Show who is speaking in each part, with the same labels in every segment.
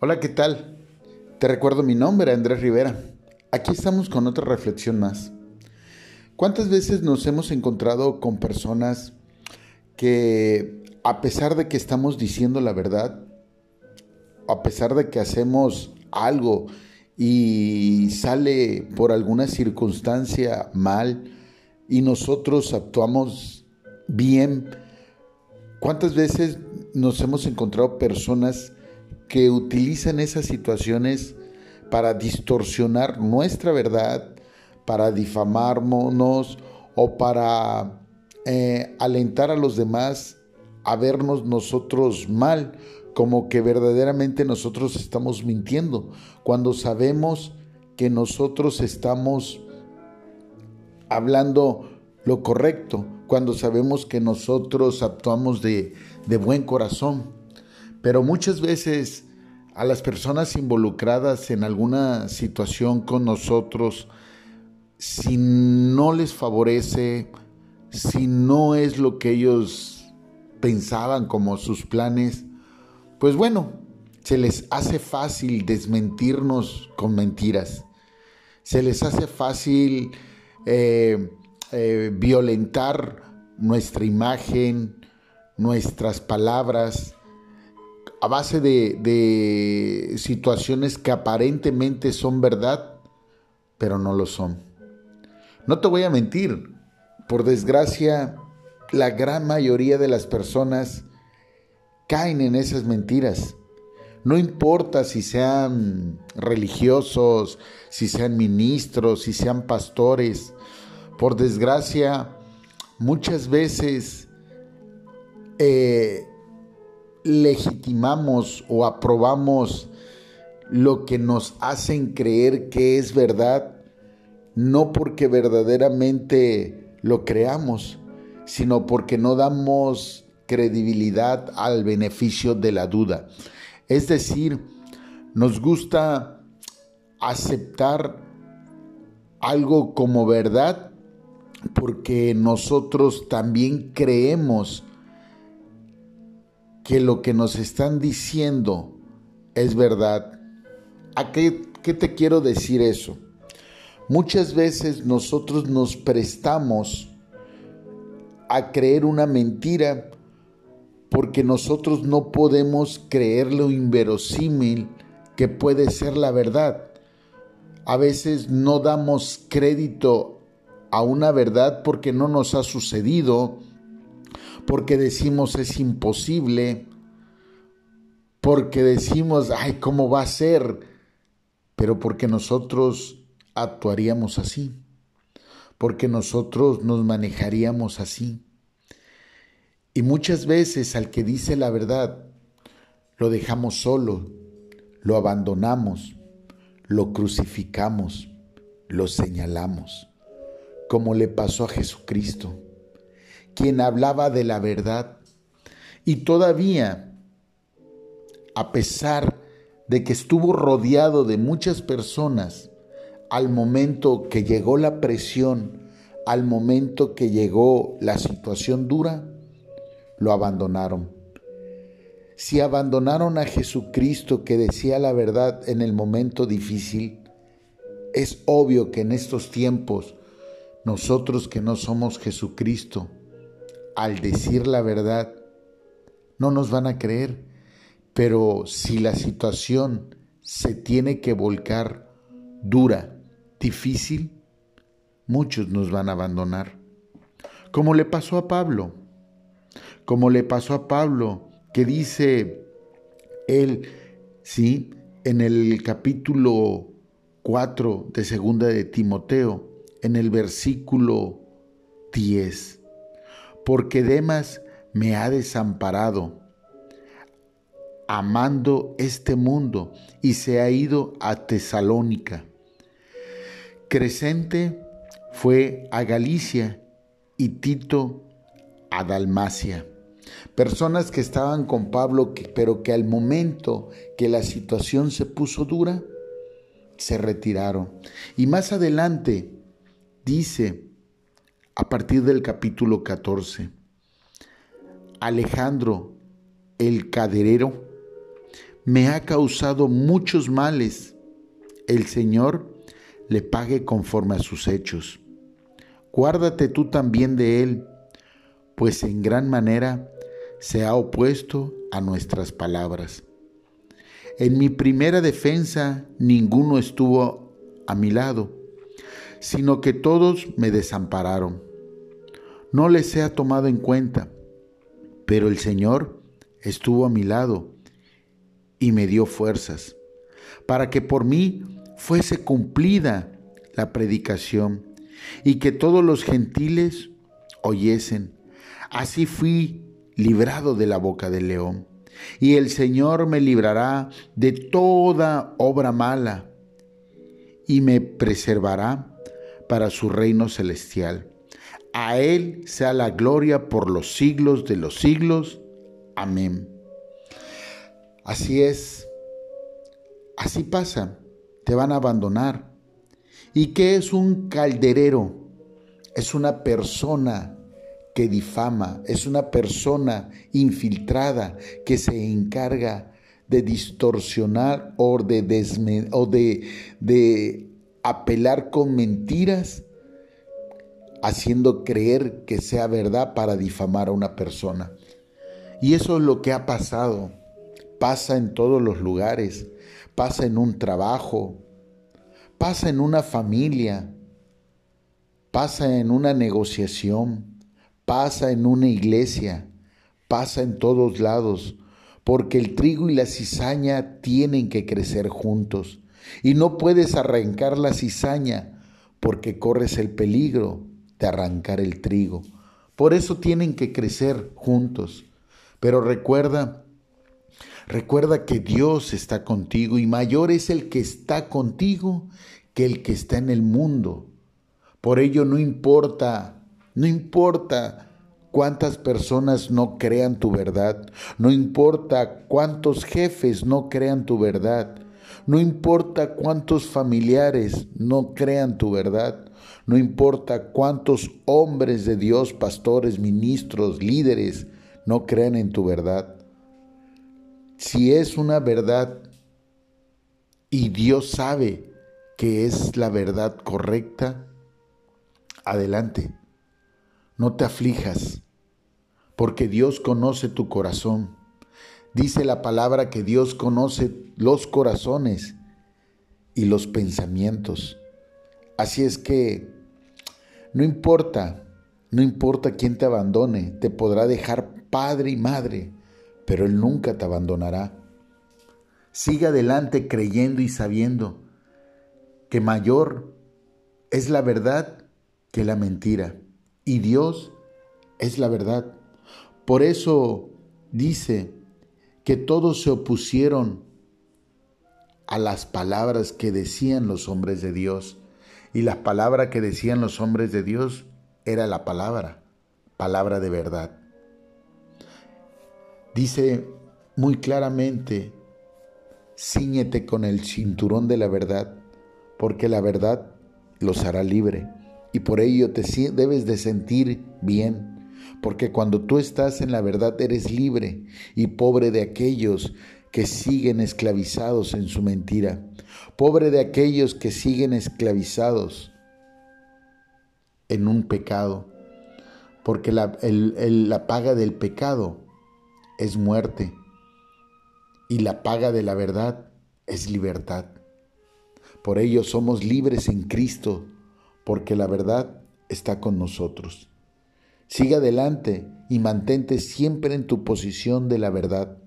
Speaker 1: Hola, ¿qué tal? Te recuerdo mi nombre, Andrés Rivera. Aquí estamos con otra reflexión más. ¿Cuántas veces nos hemos encontrado con personas que a pesar de que estamos diciendo la verdad, a pesar de que hacemos algo y sale por alguna circunstancia mal y nosotros actuamos bien, ¿cuántas veces nos hemos encontrado personas que utilizan esas situaciones para distorsionar nuestra verdad, para difamarnos o para eh, alentar a los demás a vernos nosotros mal, como que verdaderamente nosotros estamos mintiendo, cuando sabemos que nosotros estamos hablando lo correcto, cuando sabemos que nosotros actuamos de, de buen corazón. Pero muchas veces a las personas involucradas en alguna situación con nosotros, si no les favorece, si no es lo que ellos pensaban como sus planes, pues bueno, se les hace fácil desmentirnos con mentiras. Se les hace fácil eh, eh, violentar nuestra imagen, nuestras palabras, a base de, situaciones que aparentemente son verdad, pero no lo son. No te voy a mentir, por desgracia, la gran mayoría de las personas caen en esas mentiras. No importa si sean religiosos, si sean ministros, si sean pastores. Por desgracia, muchas veces eh, legitimamos o aprobamos lo que nos hacen creer que es verdad, no porque verdaderamente lo creamos, sino porque no damos credibilidad al beneficio de la duda. Es decir, nos gusta aceptar algo como verdad porque nosotros también creemos que lo que nos están diciendo es verdad. ¿A qué, qué te quiero decir eso? Muchas veces nosotros nos prestamos a creer una mentira porque nosotros no podemos creer lo inverosímil que puede ser la verdad. A veces no damos crédito a una verdad porque no nos ha sucedido, porque decimos es imposible, porque decimos, ay, ¿cómo va a ser? Pero porque nosotros actuaríamos así, porque nosotros nos manejaríamos así. Y muchas veces al que dice la verdad, lo dejamos solo, lo abandonamos, lo crucificamos, lo señalamos, como le pasó a Jesucristo quien hablaba de la verdad. Y todavía, a pesar de que estuvo rodeado de muchas personas, al momento que llegó la presión, al momento que llegó la situación dura, lo abandonaron. Si abandonaron a Jesucristo que decía la verdad en el momento difícil, es obvio que en estos tiempos, nosotros que no somos Jesucristo, al decir la verdad, no nos van a creer. Pero si la situación se tiene que volcar dura, difícil, muchos nos van a abandonar. Como le pasó a Pablo, como le pasó a Pablo, que dice él, sí, en el capítulo 4 de segunda de Timoteo, en el versículo 10 porque Demas me ha desamparado, amando este mundo, y se ha ido a Tesalónica. Crescente fue a Galicia y Tito a Dalmacia. Personas que estaban con Pablo, pero que al momento que la situación se puso dura, se retiraron. Y más adelante dice, a partir del capítulo 14. Alejandro el caderero me ha causado muchos males. El Señor le pague conforme a sus hechos. Guárdate tú también de él, pues en gran manera se ha opuesto a nuestras palabras. En mi primera defensa ninguno estuvo a mi lado, sino que todos me desampararon. No les he tomado en cuenta, pero el Señor estuvo a mi lado y me dio fuerzas, para que por mí fuese cumplida la predicación y que todos los gentiles oyesen. Así fui librado de la boca del león. Y el Señor me librará de toda obra mala y me preservará para su reino celestial. A Él sea la gloria por los siglos de los siglos. Amén. Así es, así pasa, te van a abandonar. ¿Y qué es un calderero? Es una persona que difama, es una persona infiltrada que se encarga de distorsionar o de, o de, de apelar con mentiras, haciendo creer que sea verdad para difamar a una persona. Y eso es lo que ha pasado. Pasa en todos los lugares, pasa en un trabajo, pasa en una familia, pasa en una negociación pasa en una iglesia, pasa en todos lados, porque el trigo y la cizaña tienen que crecer juntos. Y no puedes arrancar la cizaña porque corres el peligro de arrancar el trigo. Por eso tienen que crecer juntos. Pero recuerda, recuerda que Dios está contigo y mayor es el que está contigo que el que está en el mundo. Por ello no importa no importa cuántas personas no crean tu verdad, no importa cuántos jefes no crean tu verdad, no importa cuántos familiares no crean tu verdad, no importa cuántos hombres de Dios, pastores, ministros, líderes, no crean en tu verdad. Si es una verdad y Dios sabe que es la verdad correcta, adelante no te aflijas, porque Dios conoce tu corazón. Dice la palabra que Dios conoce los corazones y los pensamientos. Así es que no importa, no importa quién te abandone, te podrá dejar padre y madre, pero Él nunca te abandonará. Sigue adelante creyendo y sabiendo que mayor es la verdad que la mentira y Dios es la verdad. Por eso dice que todos se opusieron a las palabras que decían los hombres de Dios. Y la palabra que decían los hombres de Dios era la palabra, palabra de verdad. Dice muy claramente, ciñete con el cinturón de la verdad, porque la verdad los hará libre y por ello te debes de sentir bien, porque cuando tú estás en la verdad eres libre y pobre de aquellos que siguen esclavizados en su mentira, pobre de aquellos que siguen esclavizados en un pecado, porque la, la paga del pecado es muerte y la paga de la verdad es libertad. Por ello somos libres en Cristo porque la verdad está con nosotros. Sigue adelante y mantente siempre en tu posición de la verdad.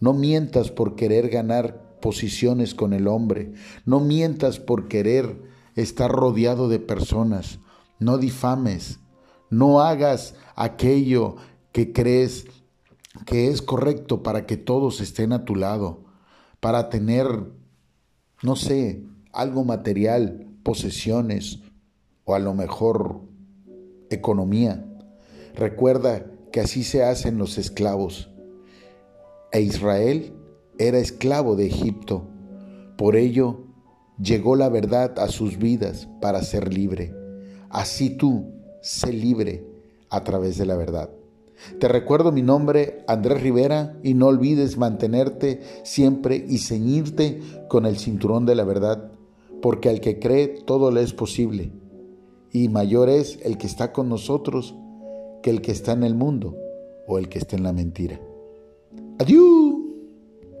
Speaker 1: No mientas por querer ganar posiciones con el hombre. No mientas por querer estar rodeado de personas. No difames. No hagas aquello que crees que es correcto para que todos estén a tu lado, para tener, no sé, algo material, posesiones, o a lo mejor economía. Recuerda que así se hacen los esclavos. E Israel era esclavo de Egipto. Por ello llegó la verdad a sus vidas para ser libre. Así tú, sé libre a través de la verdad. Te recuerdo mi nombre, Andrés Rivera, y no olvides mantenerte siempre y ceñirte con el cinturón de la verdad, porque al que cree todo le es posible, y mayor es el que está con nosotros que el que está en el mundo o el que está en la mentira. Adiós.